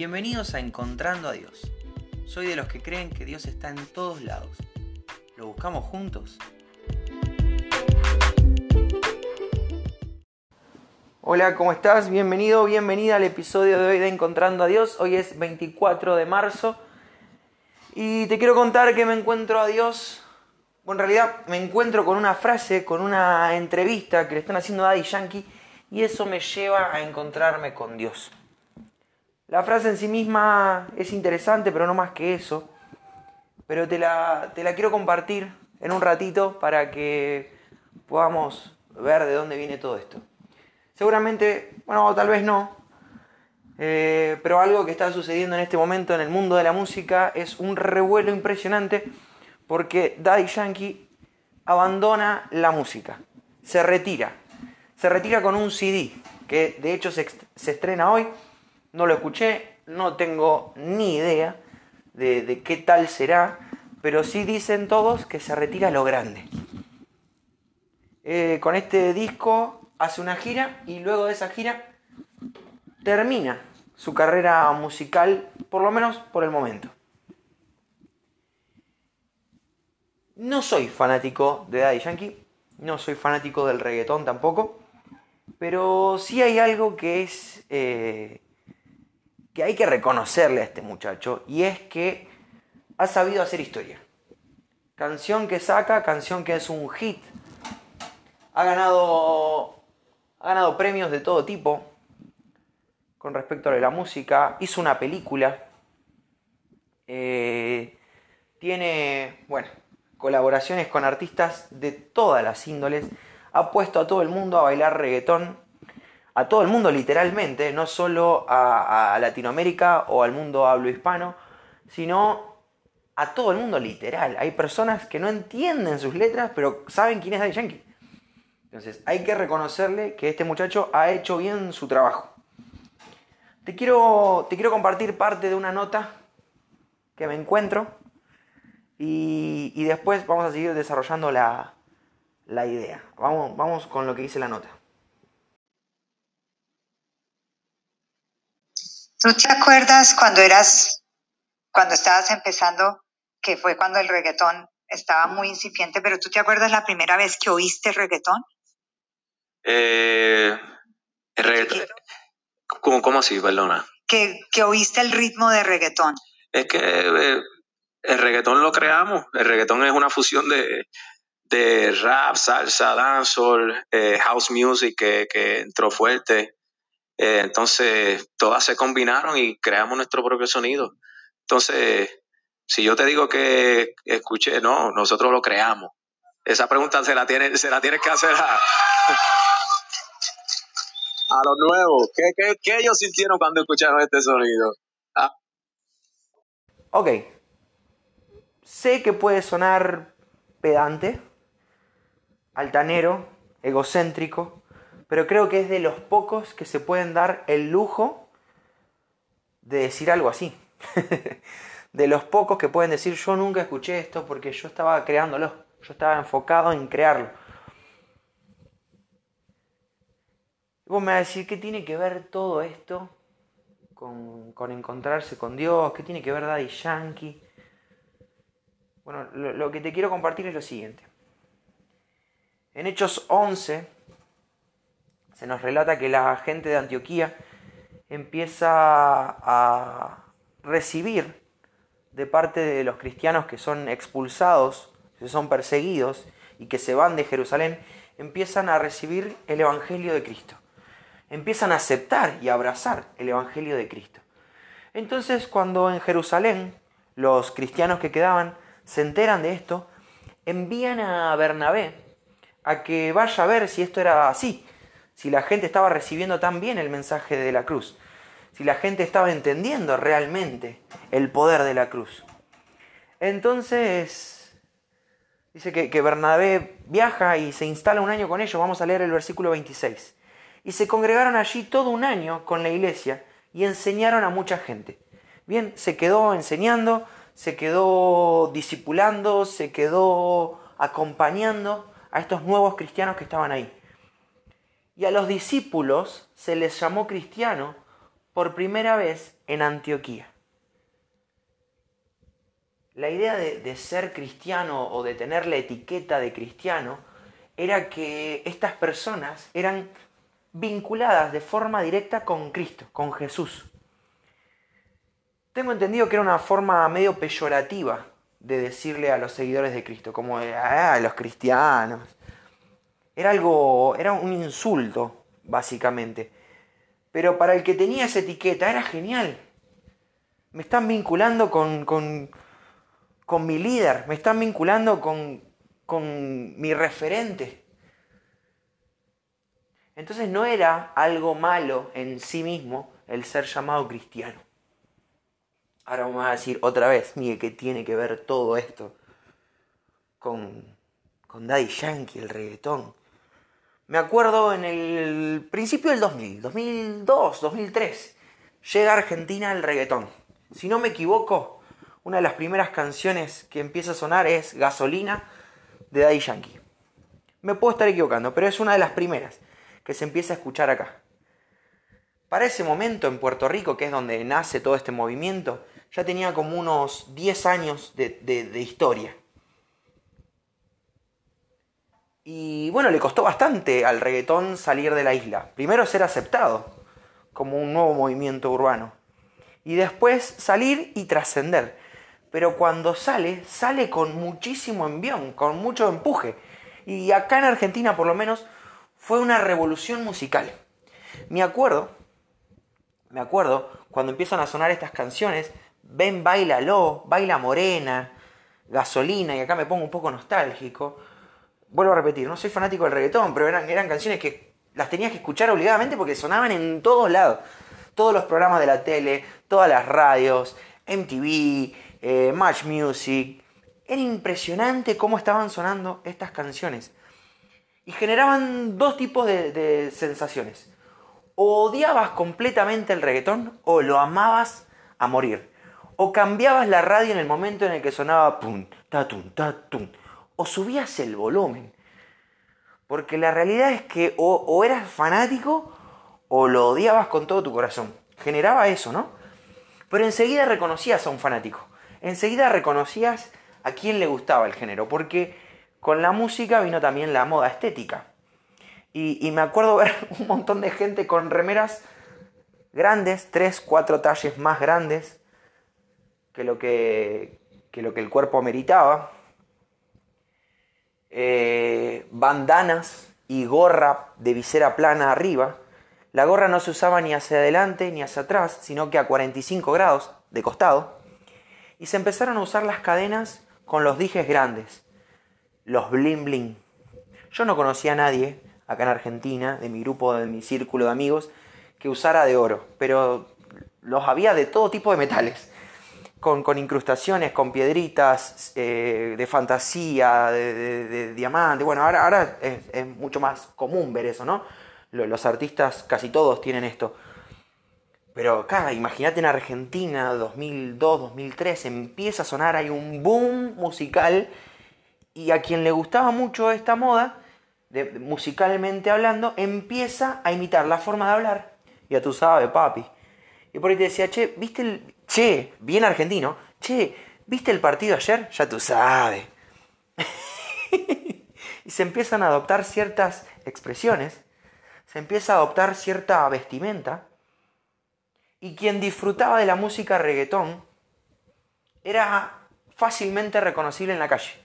Bienvenidos a Encontrando a Dios. Soy de los que creen que Dios está en todos lados. ¿Lo buscamos juntos? Hola, ¿cómo estás? Bienvenido, bienvenida al episodio de hoy de Encontrando a Dios. Hoy es 24 de marzo y te quiero contar que me encuentro a Dios. Bueno, en realidad me encuentro con una frase, con una entrevista que le están haciendo a Daddy Yankee y eso me lleva a encontrarme con Dios. La frase en sí misma es interesante, pero no más que eso. Pero te la, te la quiero compartir en un ratito para que podamos ver de dónde viene todo esto. Seguramente, bueno, tal vez no, eh, pero algo que está sucediendo en este momento en el mundo de la música es un revuelo impresionante porque Daddy Yankee abandona la música, se retira, se retira con un CD que de hecho se, se estrena hoy no lo escuché, no tengo ni idea de, qué tal será, pero sí dicen todos que se retira lo grande. Eh, con este disco hace una gira y luego de esa gira termina su carrera musical, por lo menos por el momento. No soy fanático de Daddy Yankee, no soy fanático del reggaetón tampoco, pero sí hay algo que es eh, que hay que reconocerle a este muchacho y es que ha sabido hacer historia. Canción que saca, canción que es un hit. Ha ganado, ha ganado premios de todo tipo con respecto a la música. Hizo una película. Eh, tiene, bueno, colaboraciones con artistas de todas las índoles. Ha puesto a todo el mundo a bailar reggaetón a todo el mundo literalmente, no solo a, Latinoamérica o al mundo hablo hispano, sino a todo el mundo literal. Hay personas que no entienden sus letras, pero saben quién es Daddy Yankee. Entonces, hay que reconocerle que este muchacho ha hecho bien su trabajo. Te quiero, te quiero compartir parte de una nota que me encuentro y, y después vamos a seguir desarrollando la, la idea. Vamos, vamos con lo que dice la nota. ¿Tú te acuerdas cuando eras, cuando estabas empezando, que fue cuando el reggaetón estaba muy incipiente, pero tú te acuerdas la primera vez que oíste reggaetón? Eh, el reggaetón. ¿Cómo, así, perdona? Que, que, oíste el ritmo de reggaetón. Es que eh, el reggaetón lo creamos. El reggaetón es una fusión de, de rap, salsa, dancehall, eh, house music que, que entró fuerte. Eh, entonces, todas se combinaron y creamos nuestro propio sonido. Entonces, si yo te digo que escuché, no, nosotros lo creamos. Esa pregunta se la tienes, se la tienes que hacer a, a los nuevos. ¿Qué, qué, ellos sintieron cuando escucharon este sonido? Ah. Ok. Sé que puede sonar pedante, altanero, egocéntrico, pero creo que es de los pocos que se pueden dar el lujo de decir algo así. de los pocos que pueden decir yo nunca escuché esto porque yo estaba creándolo, yo estaba enfocado en crearlo. Vos me vas a decir, ¿qué tiene que ver todo esto con, encontrarse con Dios? ¿Qué tiene que ver Daddy Yankee? Bueno, lo que te quiero compartir es lo siguiente. En Hechos 11, se nos relata que la gente de Antioquía empieza a recibir de parte de los cristianos que son expulsados, que son perseguidos y que se van de Jerusalén, empiezan a recibir el Evangelio de Cristo. Empiezan a aceptar y abrazar el Evangelio de Cristo. Entonces cuando en Jerusalén los cristianos que quedaban se enteran de esto, envían a Bernabé a que vaya a ver si esto era así, si la gente estaba recibiendo tan bien el mensaje de la cruz, si la gente estaba entendiendo realmente el poder de la cruz. Entonces, dice que, que Bernabé viaja y se instala un año con ellos, vamos a leer el versículo 26. Y se congregaron allí todo un año con la iglesia y enseñaron a mucha gente. Bien, se quedó enseñando, se quedó discipulando, se quedó acompañando a estos nuevos cristianos que estaban ahí. Y a los discípulos se les llamó cristiano por primera vez en Antioquía. La idea de, ser cristiano o de tener la etiqueta de cristiano era que estas personas eran vinculadas de forma directa con Cristo, con Jesús. Tengo entendido que era una forma medio peyorativa de decirle a los seguidores de Cristo, como ah, los cristianos. Era algo, era un insulto, básicamente. Pero para el que tenía esa etiqueta era genial. Me están vinculando con, con, con mi líder, me están vinculando con, con mi referente. Entonces no era algo malo en sí mismo el ser llamado cristiano. Ahora vamos a decir otra vez, mire, ¿qué tiene que ver todo esto con, con Daddy Yankee, el reggaetón? Me acuerdo en el principio del 2000, 2002, 2003, llega a Argentina el reggaetón. Si no me equivoco, una de las primeras canciones que empieza a sonar es Gasolina de Daddy Yankee. Me puedo estar equivocando, pero es una de las primeras que se empieza a escuchar acá. Para ese momento en Puerto Rico, que es donde nace todo este movimiento, ya tenía como unos 10 años de, historia. Y bueno, le costó bastante al reggaetón salir de la isla. Primero ser aceptado como un nuevo movimiento urbano. Y después salir y trascender. Pero cuando sale, sale con muchísimo envión, con mucho empuje. Y acá en Argentina por lo menos fue una revolución musical. Me acuerdo, me acuerdo, cuando empiezan a sonar estas canciones, ven Bailalo, Baila Morena, Gasolina, y acá me pongo un poco nostálgico. Vuelvo a repetir, no soy fanático del reggaetón, pero eran, canciones que las tenías que escuchar obligadamente porque sonaban en todos lados. Todos los programas de la tele, todas las radios, MTV, eh, Match Music. Era impresionante cómo estaban sonando estas canciones. Y generaban dos tipos de, sensaciones. O odiabas completamente el reggaetón o lo amabas a morir. O cambiabas la radio en el momento en el que sonaba pum, tatum, tatum. O subías el volumen. Porque la realidad es que o, eras fanático o lo odiabas con todo tu corazón. Generaba eso, ¿no? Pero enseguida reconocías a un fanático. Enseguida reconocías a quién le gustaba el género. Porque con la música vino también la moda estética. Y, me acuerdo ver un montón de gente con remeras grandes, tres, cuatro talles más grandes, que lo que, lo que el cuerpo meritaba, eh, bandanas y gorra de visera plana arriba. La gorra no se usaba ni hacia adelante ni hacia atrás, sino que a 45 grados de costado. Y se empezaron a usar las cadenas con los dijes grandes, los bling bling. Yo no conocía a nadie acá en Argentina, de mi grupo, de mi círculo de amigos, que usara de oro, pero los había de todo tipo de metales con, incrustaciones, con piedritas eh, de fantasía, de, diamante. Bueno, ahora, ahora es, mucho más común ver eso, ¿no? Los artistas casi todos tienen esto. Pero acá, imagínate en Argentina, 2002, 2003, empieza a sonar, hay un boom musical y a quien le gustaba mucho esta moda, musicalmente hablando, empieza a imitar la forma de hablar. Ya tú sabes, papi. Y por ahí te decía, che, ¿viste el, Che, bien argentino. Che, ¿viste el partido ayer? Ya tú sabes. y se empiezan a adoptar ciertas expresiones, se empieza a adoptar cierta vestimenta, y quien disfrutaba de la música reggaetón era fácilmente reconocible en la calle,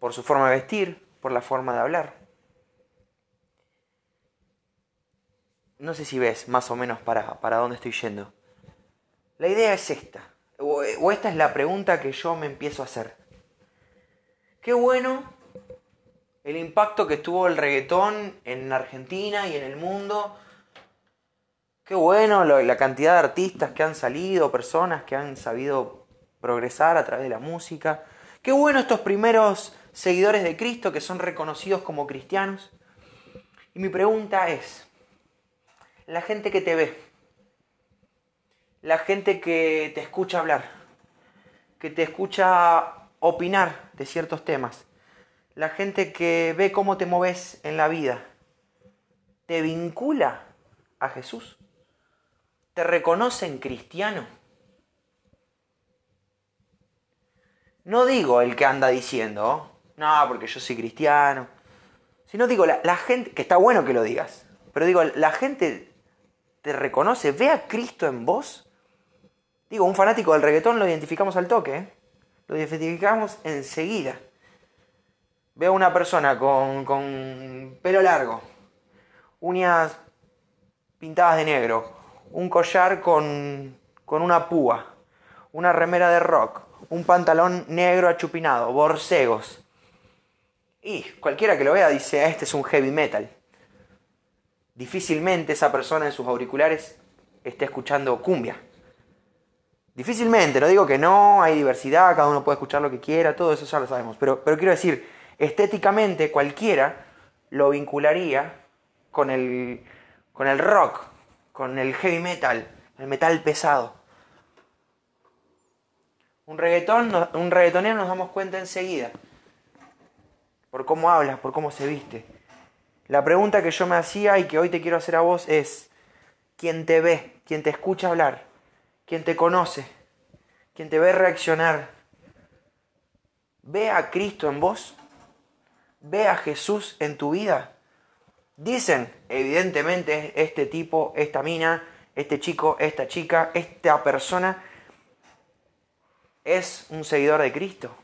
por su forma de vestir, por la forma de hablar. No sé si ves más o menos para, para dónde estoy yendo. La idea es esta, o, o esta es la pregunta que yo me empiezo a hacer. Qué bueno el impacto que tuvo el reggaetón en Argentina y en el mundo. Qué bueno la cantidad de artistas que han salido, personas que han sabido progresar a través de la música. Qué bueno estos primeros seguidores de Cristo que son reconocidos como cristianos. Y mi pregunta es, la gente que te ve, la gente que te escucha hablar, que te escucha opinar de ciertos temas, la gente que ve cómo te moves en la vida, te vincula a Jesús? ¿Te reconocen cristiano? No digo el que anda diciendo, no, porque yo soy cristiano. Sino digo, la, la gente, que está bueno que lo digas, pero digo, la gente te reconoce, ve a Cristo en vos. Digo, un fanático del reggaetón lo identificamos al toque, ¿eh? lo identificamos enseguida. Veo a una persona con, con pelo largo, uñas pintadas de negro, un collar con, con una púa, una remera de rock, un pantalón negro achupinado, borcegos. Y cualquiera que lo vea dice, este es un heavy metal. Difícilmente esa persona en sus auriculares esté escuchando cumbia. Difícilmente, no digo que no, hay diversidad, cada uno puede escuchar lo que quiera, todo eso ya lo sabemos. Pero, pero quiero decir, estéticamente cualquiera lo vincularía con el, con el rock, con el heavy metal, el metal pesado. Un reggaetón, un reggaetonero nos damos cuenta enseguida. Por cómo habla, por cómo se viste. La pregunta que yo me hacía y que hoy te quiero hacer a vos es, ¿quién te ve? ¿Quién te escucha hablar? ¿Quién te conoce? ¿Quién te ve reaccionar? ¿Ve a Cristo en vos? ¿Ve a Jesús en tu vida? Dicen, evidentemente, este tipo, esta mina, este chico, esta chica, esta persona es un seguidor de Cristo.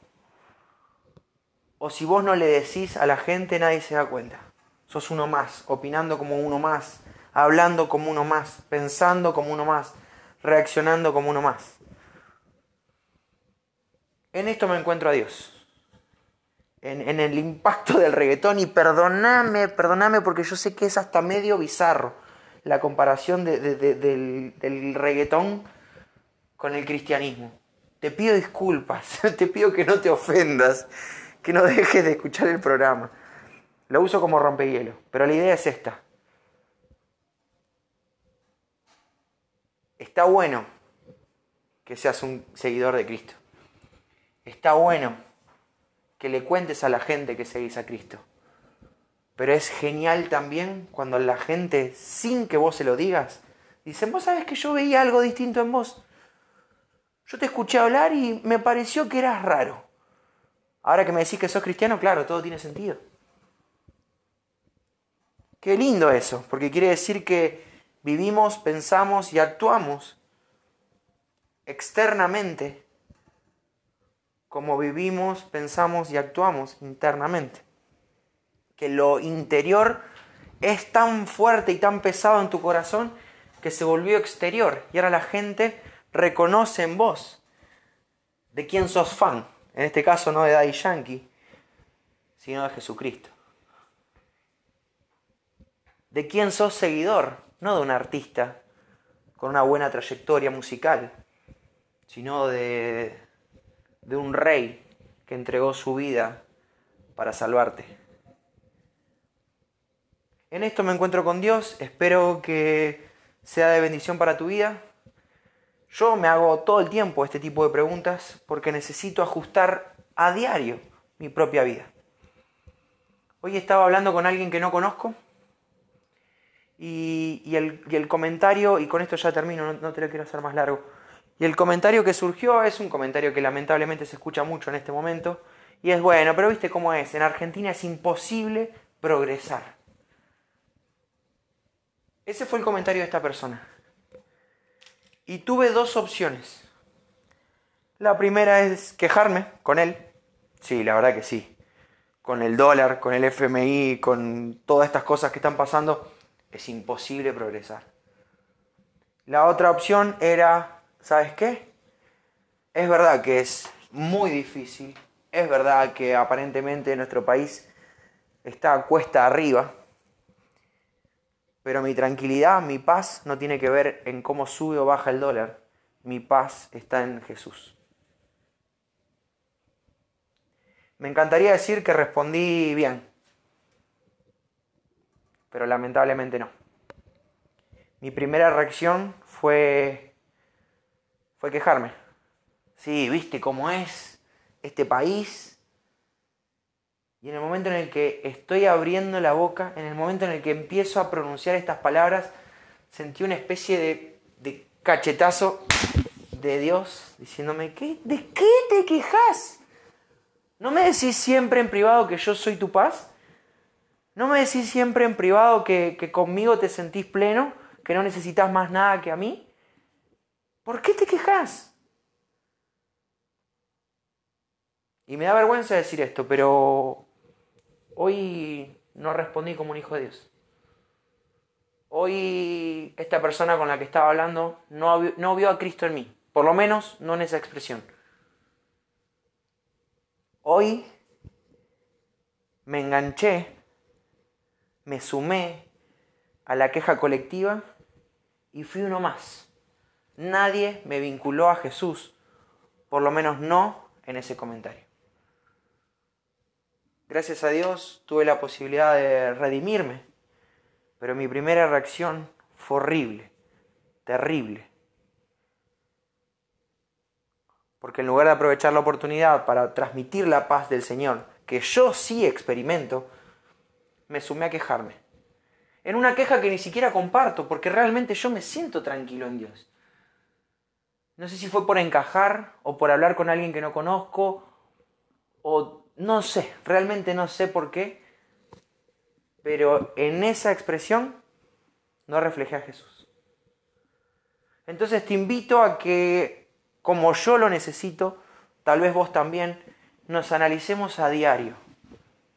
O si vos no le decís a la gente, nadie se da cuenta. Sos uno más, opinando como uno más, hablando como uno más, pensando como uno más, reaccionando como uno más. En esto me encuentro a Dios. En, en, el impacto del reggaetón y perdoname, perdoname porque yo sé que es hasta medio bizarro la comparación de, de, de, del, del reggaetón con el cristianismo. Te pido disculpas, te pido que no te ofendas, que no dejes de escuchar el programa. Lo uso como rompehielo, pero la idea es esta. Está bueno que seas un seguidor de Cristo. Está bueno que le cuentes a la gente que seguís a Cristo. Pero es genial también cuando la gente, sin que vos se lo digas, dicen, vos sabés que yo veía algo distinto en vos. Yo te escuché hablar y me pareció que eras raro. Ahora que me decís que sos cristiano, claro, todo tiene sentido. Qué lindo eso, porque quiere decir que vivimos, pensamos y actuamos externamente como vivimos, pensamos y actuamos internamente. Que lo interior es tan fuerte y tan pesado en tu corazón que se volvió exterior y ahora la gente reconoce en vos de quién sos fan. En este caso no de Daddy Yankee, sino de Jesucristo. De quién sos seguidor, no de un artista con una buena trayectoria musical, sino de, de un rey que entregó su vida para salvarte. En esto me encuentro con Dios, espero que sea de bendición para tu vida. Yo me hago todo el tiempo este tipo de preguntas porque necesito ajustar a diario mi propia vida. Hoy estaba hablando con alguien que no conozco y, y, el, el, comentario, y con esto ya termino, no, no te lo quiero hacer más largo, y el comentario que surgió es un comentario que lamentablemente se escucha mucho en este momento, y es bueno, pero viste cómo es, en Argentina es imposible progresar. Ese fue el comentario de esta persona. Y tuve dos opciones. La primera es quejarme con él. Sí, la verdad que sí. Con el dólar, con el FMI, con todas estas cosas que están pasando, es imposible progresar. La otra opción era, ¿sabes qué? Es verdad que es muy difícil. Es verdad que aparentemente nuestro país está a cuesta arriba. Pero mi tranquilidad, mi paz no tiene que ver en cómo sube o baja el dólar. Mi paz está en Jesús. Me encantaría decir que respondí bien, pero lamentablemente no. Mi primera reacción fue fue quejarme. Sí, viste cómo es este país. Y en el momento en el que estoy abriendo la boca, en el momento en el que empiezo a pronunciar estas palabras, sentí una especie de, cachetazo de Dios diciéndome, ¿qué, ¿de qué te quejas? ¿No me decís siempre en privado que yo soy tu paz? ¿No me decís siempre en privado que, conmigo te sentís pleno, que no necesitas más nada que a mí? ¿Por qué te quejas? Y me da vergüenza decir esto, pero hoy no respondí como un hijo de Dios. Hoy esta persona con la que estaba hablando no, no vio a Cristo en mí, por lo menos no en esa expresión. Hoy me enganché, me sumé a la queja colectiva y fui uno más. Nadie me vinculó a Jesús, por lo menos no en ese comentario. Gracias a Dios tuve la posibilidad de redimirme, pero mi primera reacción fue horrible, terrible. Porque en lugar de aprovechar la oportunidad para transmitir la paz del Señor, que yo sí experimento, me sumé a quejarme. En una queja que ni siquiera comparto, porque realmente yo me siento tranquilo en Dios. No sé si fue por encajar o por hablar con alguien que no conozco o no sé, realmente no sé por qué, pero en esa expresión no reflejé a Jesús. Entonces te invito a que, como yo lo necesito, tal vez vos también, nos analicemos a diario.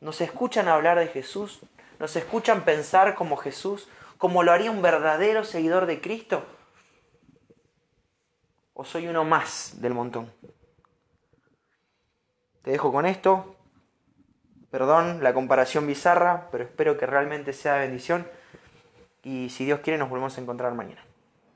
Nos escuchan hablar de Jesús, nos escuchan pensar como Jesús, como lo haría un verdadero seguidor de Cristo. ¿O soy uno más del montón? Te dejo con esto. Perdón la comparación bizarra, pero espero que realmente sea bendición. Y si Dios quiere nos volvemos a encontrar mañana.